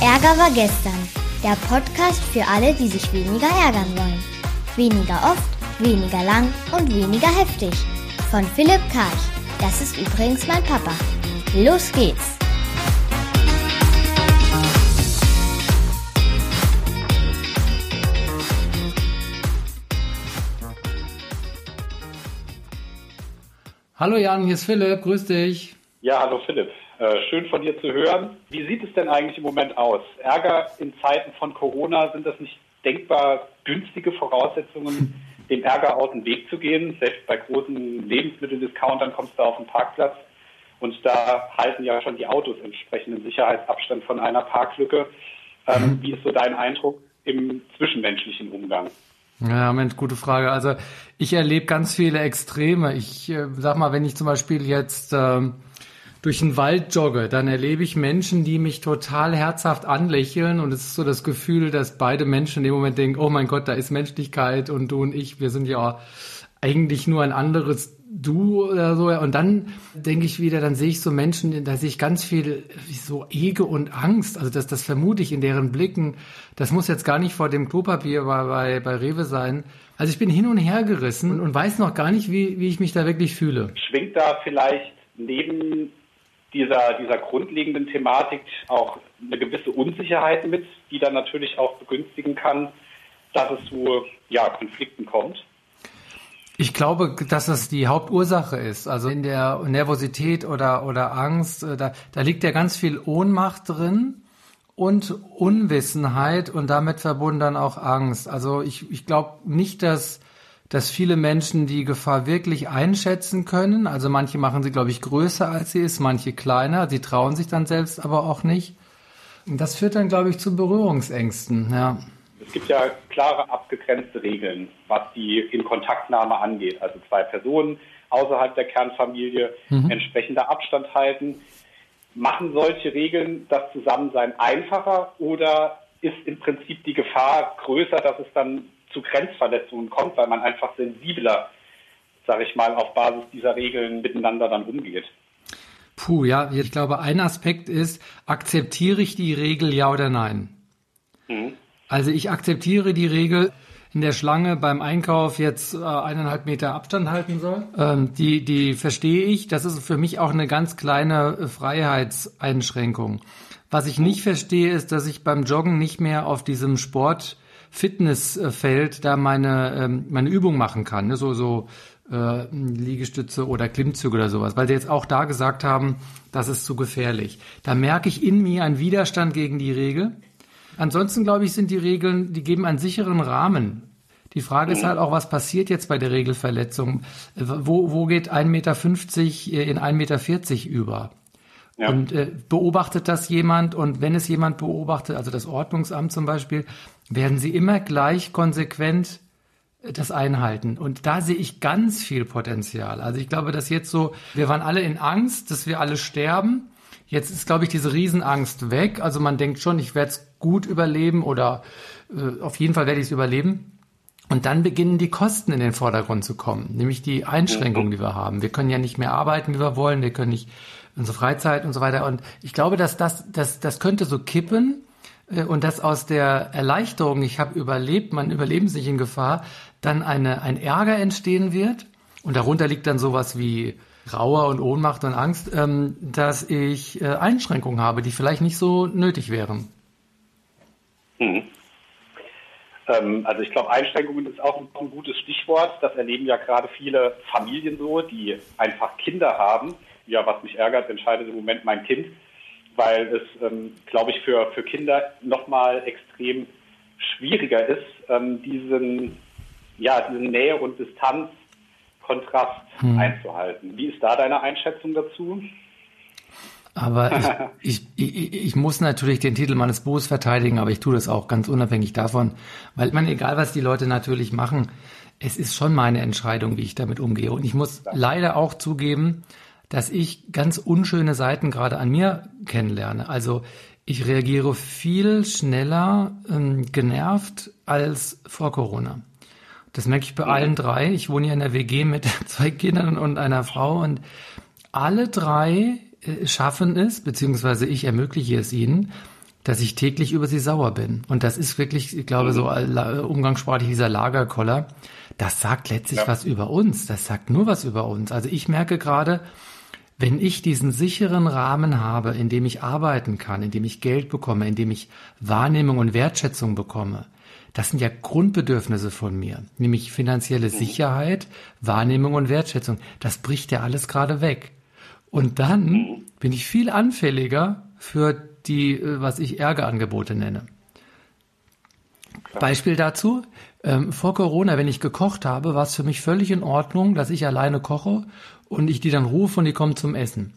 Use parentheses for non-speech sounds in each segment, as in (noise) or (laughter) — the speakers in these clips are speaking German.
Ärger war gestern. Der Podcast für alle, die sich weniger ärgern wollen. Weniger oft, weniger lang und weniger heftig. Von Philipp Karch. Das ist übrigens mein Papa. Los geht's! Hallo Jan, hier ist Philipp, grüß dich. Ja, hallo Philipp. Äh, schön von dir zu hören. Wie sieht es denn eigentlich im Moment aus? Ärger in Zeiten von Corona, sind das nicht denkbar günstige Voraussetzungen, (laughs) dem Ärger aus dem Weg zu gehen? Selbst bei großen Lebensmitteldiscountern kommst du auf den Parkplatz und da halten ja schon die Autos entsprechenden Sicherheitsabstand von einer Parklücke. Ähm, mhm. Wie ist so dein Eindruck im zwischenmenschlichen Umgang? Ja, Mensch, gute Frage. Also ich erlebe ganz viele Extreme. Ich äh, sag mal, wenn ich zum Beispiel jetzt ähm, durch den Wald jogge, dann erlebe ich Menschen, die mich total herzhaft anlächeln und es ist so das Gefühl, dass beide Menschen in dem Moment denken, oh mein Gott, da ist Menschlichkeit und du und ich, wir sind ja eigentlich nur ein anderes Du oder so. Und dann denke ich wieder, dann sehe ich so Menschen, da sehe ich ganz viel so Ege und Angst. Also das, das vermute ich in deren Blicken. Das muss jetzt gar nicht vor dem Klopapier bei, bei, bei Rewe sein. Also ich bin hin und her gerissen und weiß noch gar nicht, wie, wie ich mich da wirklich fühle. Schwingt da vielleicht neben dieser, dieser grundlegenden Thematik auch eine gewisse Unsicherheit mit, die dann natürlich auch begünstigen kann, dass es zu ja, Konflikten kommt? Ich glaube, dass das die Hauptursache ist. Also in der Nervosität oder, oder Angst, äh, da, da liegt ja ganz viel Ohnmacht drin und Unwissenheit und damit verbunden dann auch Angst. Also ich, ich glaube nicht, dass, dass viele Menschen die Gefahr wirklich einschätzen können. Also manche machen sie, glaube ich, größer als sie ist, manche kleiner. Sie trauen sich dann selbst aber auch nicht. Und das führt dann, glaube ich, zu Berührungsängsten, ja. Es gibt ja klare abgegrenzte Regeln, was die Inkontaktnahme angeht. Also zwei Personen außerhalb der Kernfamilie, mhm. entsprechender Abstand halten. Machen solche Regeln das Zusammensein einfacher oder ist im Prinzip die Gefahr größer, dass es dann zu Grenzverletzungen kommt, weil man einfach sensibler, sage ich mal, auf Basis dieser Regeln miteinander dann umgeht? Puh, ja, ich glaube, ein Aspekt ist, akzeptiere ich die Regel ja oder nein? Mhm. Also ich akzeptiere die Regel, in der Schlange beim Einkauf jetzt äh, eineinhalb Meter Abstand halten soll. Ähm, die, die verstehe ich. Das ist für mich auch eine ganz kleine äh, Freiheitseinschränkung. Was ich nicht verstehe, ist, dass ich beim Joggen nicht mehr auf diesem Sport Fitnessfeld da meine, ähm, meine Übung machen kann. Ne? So, so äh, Liegestütze oder Klimmzüge oder sowas, weil sie jetzt auch da gesagt haben, das ist zu gefährlich. Da merke ich in mir einen Widerstand gegen die Regel. Ansonsten, glaube ich, sind die Regeln, die geben einen sicheren Rahmen. Die Frage ist halt auch, was passiert jetzt bei der Regelverletzung? Wo, wo geht 1,50 Meter in 1,40 Meter über? Ja. Und äh, beobachtet das jemand? Und wenn es jemand beobachtet, also das Ordnungsamt zum Beispiel, werden sie immer gleich konsequent äh, das einhalten. Und da sehe ich ganz viel Potenzial. Also ich glaube, dass jetzt so, wir waren alle in Angst, dass wir alle sterben. Jetzt ist, glaube ich, diese Riesenangst weg. Also man denkt schon, ich werde es gut überleben oder äh, auf jeden Fall werde ich es überleben. Und dann beginnen die Kosten in den Vordergrund zu kommen, nämlich die Einschränkungen, die wir haben. Wir können ja nicht mehr arbeiten, wie wir wollen, wir können nicht unsere Freizeit und so weiter. Und ich glaube, dass das, das, das könnte so kippen äh, und dass aus der Erleichterung, ich habe überlebt, mein Überleben ist nicht in Gefahr, dann eine, ein Ärger entstehen wird. Und darunter liegt dann sowas wie Trauer und Ohnmacht und Angst, ähm, dass ich äh, Einschränkungen habe, die vielleicht nicht so nötig wären. Hm. Ähm, also ich glaube, Einschränkungen ist auch ein, gutes Stichwort. Das erleben ja gerade viele Familien so, die einfach Kinder haben. Ja, was mich ärgert, entscheidet im Moment mein Kind, weil es, ähm, glaube ich, für, für Kinder nochmal extrem schwieriger ist, ähm, diesen, ja, diese Nähe und Distanz Kontrast hm. einzuhalten. Wie ist da deine Einschätzung dazu? Aber (laughs) ich, ich, ich, muss natürlich den Titel meines Buches verteidigen, aber ich tue das auch ganz unabhängig davon, weil man, egal was die Leute natürlich machen, es ist schon meine Entscheidung, wie ich damit umgehe. Und ich muss leider auch zugeben, dass ich ganz unschöne Seiten gerade an mir kennenlerne. Also ich reagiere viel schneller ähm, genervt als vor Corona. Das merke ich bei mhm. allen drei. Ich wohne ja in der WG mit (laughs) zwei Kindern und einer Frau und alle drei äh, schaffen es, beziehungsweise ich ermögliche es ihnen, dass ich täglich über sie sauer bin. Und das ist wirklich, ich glaube, so mhm. umgangssprachlich dieser Lagerkoller. Das sagt letztlich ja. was über uns. Das sagt nur was über uns. Also ich merke gerade, wenn ich diesen sicheren Rahmen habe, in dem ich arbeiten kann, in dem ich Geld bekomme, in dem ich Wahrnehmung und Wertschätzung bekomme, das sind ja Grundbedürfnisse von mir, nämlich finanzielle mhm. Sicherheit, Wahrnehmung und Wertschätzung. Das bricht ja alles gerade weg. Und dann mhm. bin ich viel anfälliger für die, äh, was ich Ärgerangebote nenne. Beispiel dazu, ähm, vor Corona, wenn ich gekocht habe, war es für mich völlig in Ordnung, dass ich alleine koche und ich die dann rufe und die kommen zum Essen.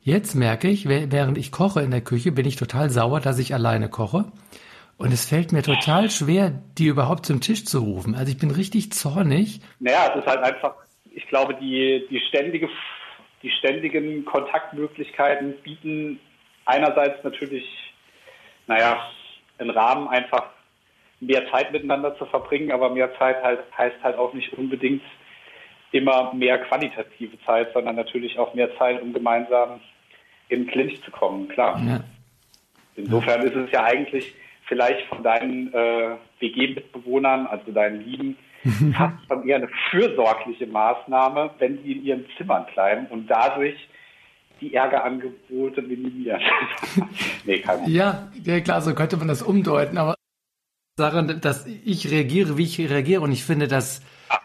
Jetzt merke ich, während ich koche in der Küche, bin ich total sauer, dass ich alleine koche. Und es fällt mir total schwer, die überhaupt zum Tisch zu rufen. Also ich bin richtig zornig. Naja, es ist halt einfach, ich glaube, die, die, ständige, die ständigen Kontaktmöglichkeiten bieten einerseits natürlich, naja, einen Rahmen einfach mehr Zeit miteinander zu verbringen, aber mehr Zeit halt, heißt halt auch nicht unbedingt immer mehr qualitative Zeit, sondern natürlich auch mehr Zeit, um gemeinsam in den Clinch zu kommen, klar. Ja. Insofern ist es ja eigentlich vielleicht von deinen äh, WG-Mitbewohnern, also deinen Lieben, (laughs) fast schon eher eine fürsorgliche Maßnahme, wenn sie in ihren Zimmern bleiben und dadurch die Ärgerangebote minimieren. (laughs) nee, kann. Ja, ja, klar, so könnte man das umdeuten, aber Sache, dass ich reagiere, wie ich reagiere und ich finde das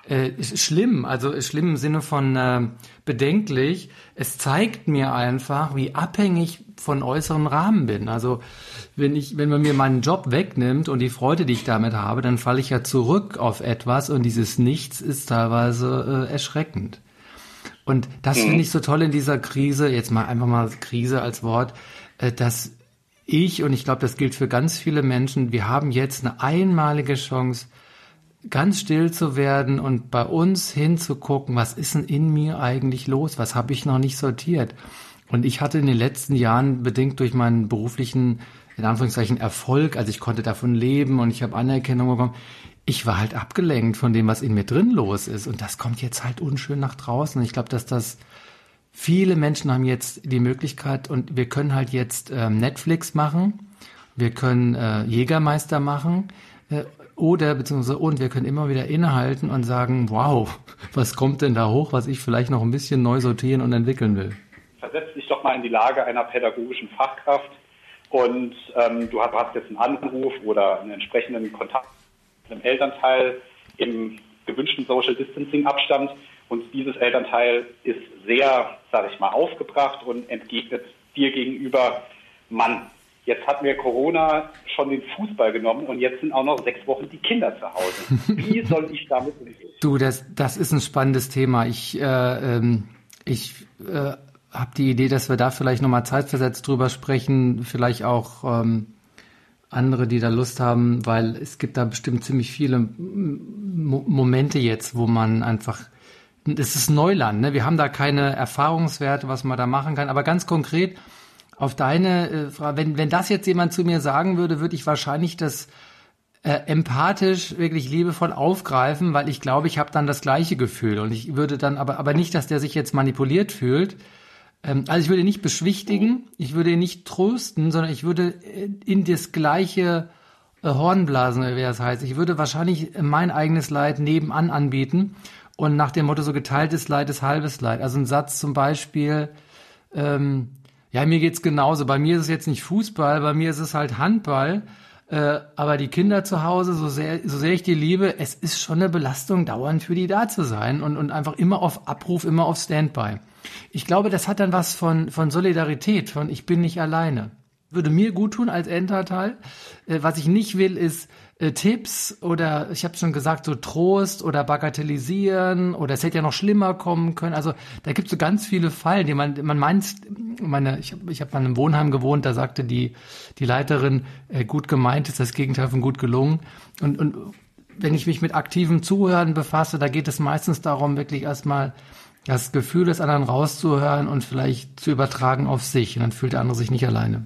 äh, schlimm, also schlimm im Sinne von äh, bedenklich. Es zeigt mir einfach, wie abhängig von äußeren Rahmen bin. Also wenn ich, wenn man mir meinen Job wegnimmt und die Freude, die ich damit habe, dann falle ich ja zurück auf etwas und dieses Nichts ist teilweise äh, erschreckend. Und das mhm. finde ich so toll in dieser Krise, jetzt mal einfach mal Krise als Wort, äh, dass ich, und ich glaube, das gilt für ganz viele Menschen, wir haben jetzt eine einmalige Chance, ganz still zu werden und bei uns hinzugucken, was ist denn in mir eigentlich los? Was habe ich noch nicht sortiert? Und ich hatte in den letzten Jahren bedingt durch meinen beruflichen, in Anführungszeichen, Erfolg, also ich konnte davon leben und ich habe Anerkennung bekommen. Ich war halt abgelenkt von dem, was in mir drin los ist. Und das kommt jetzt halt unschön nach draußen. Und ich glaube, dass das viele Menschen haben jetzt die Möglichkeit und wir können halt jetzt ähm, Netflix machen. Wir können äh, Jägermeister machen. Oder beziehungsweise und wir können immer wieder innehalten und sagen, wow, (laughs) was kommt denn da hoch, was ich vielleicht noch ein bisschen neu sortieren und entwickeln will. Versetz dich doch mal in die Lage einer pädagogischen Fachkraft und ähm, du hast jetzt einen Anruf oder einen entsprechenden Kontakt mit einem Elternteil im gewünschten Social Distancing Abstand und dieses Elternteil ist sehr, sage ich mal, aufgebracht und entgegnet dir gegenüber, Mann, Jetzt hatten wir Corona schon den Fußball genommen und jetzt sind auch noch sechs Wochen die Kinder zu Hause. Wie (laughs) soll ich damit umgehen? Du, das, das ist ein spannendes Thema. Ich, äh, ähm, ich äh, habe die Idee, dass wir da vielleicht nochmal zeitversetzt drüber sprechen, vielleicht auch ähm, andere, die da Lust haben, weil es gibt da bestimmt ziemlich viele Mo Momente jetzt, wo man einfach das ist Neuland, ne? Wir haben da keine Erfahrungswerte, was man da machen kann. Aber ganz konkret, auf deine äh, Frage, wenn, wenn das jetzt jemand zu mir sagen würde, würde ich wahrscheinlich das äh, empathisch, wirklich liebevoll aufgreifen, weil ich glaube, ich habe dann das gleiche Gefühl und ich würde dann aber, aber nicht, dass der sich jetzt manipuliert fühlt. Ähm, also ich würde nicht beschwichtigen, ich würde ihn nicht trösten, sondern ich würde äh, in das gleiche äh, Horn blasen, wie das heißt. Ich würde wahrscheinlich mein eigenes Leid nebenan anbieten und nach dem Motto so geteiltes Leid ist halbes Leid. Also ein Satz zum Beispiel, ähm, ja, mir geht's genauso. Bei mir ist es jetzt nicht Fußball, bei mir ist es halt Handball. Äh, aber die Kinder zu Hause, so sehr, so sehr ich die liebe, es ist schon eine Belastung, dauernd für die da zu sein und, und einfach immer auf Abruf, immer auf Standby. Ich glaube, das hat dann was von, von Solidarität, von ich bin nicht alleine. Würde mir gut tun als Elternteil. Äh, was ich nicht will, ist, äh, Tipps oder ich habe schon gesagt, so Trost oder Bagatellisieren oder es hätte ja noch schlimmer kommen können. Also da gibt es so ganz viele Fallen, die man, man meint, meine, ich habe ich hab mal im Wohnheim gewohnt, da sagte die, die Leiterin, äh, gut gemeint ist das Gegenteil von gut gelungen. Und, und wenn ich mich mit aktivem Zuhören befasse, da geht es meistens darum, wirklich erstmal das Gefühl des anderen rauszuhören und vielleicht zu übertragen auf sich. Und dann fühlt der andere sich nicht alleine.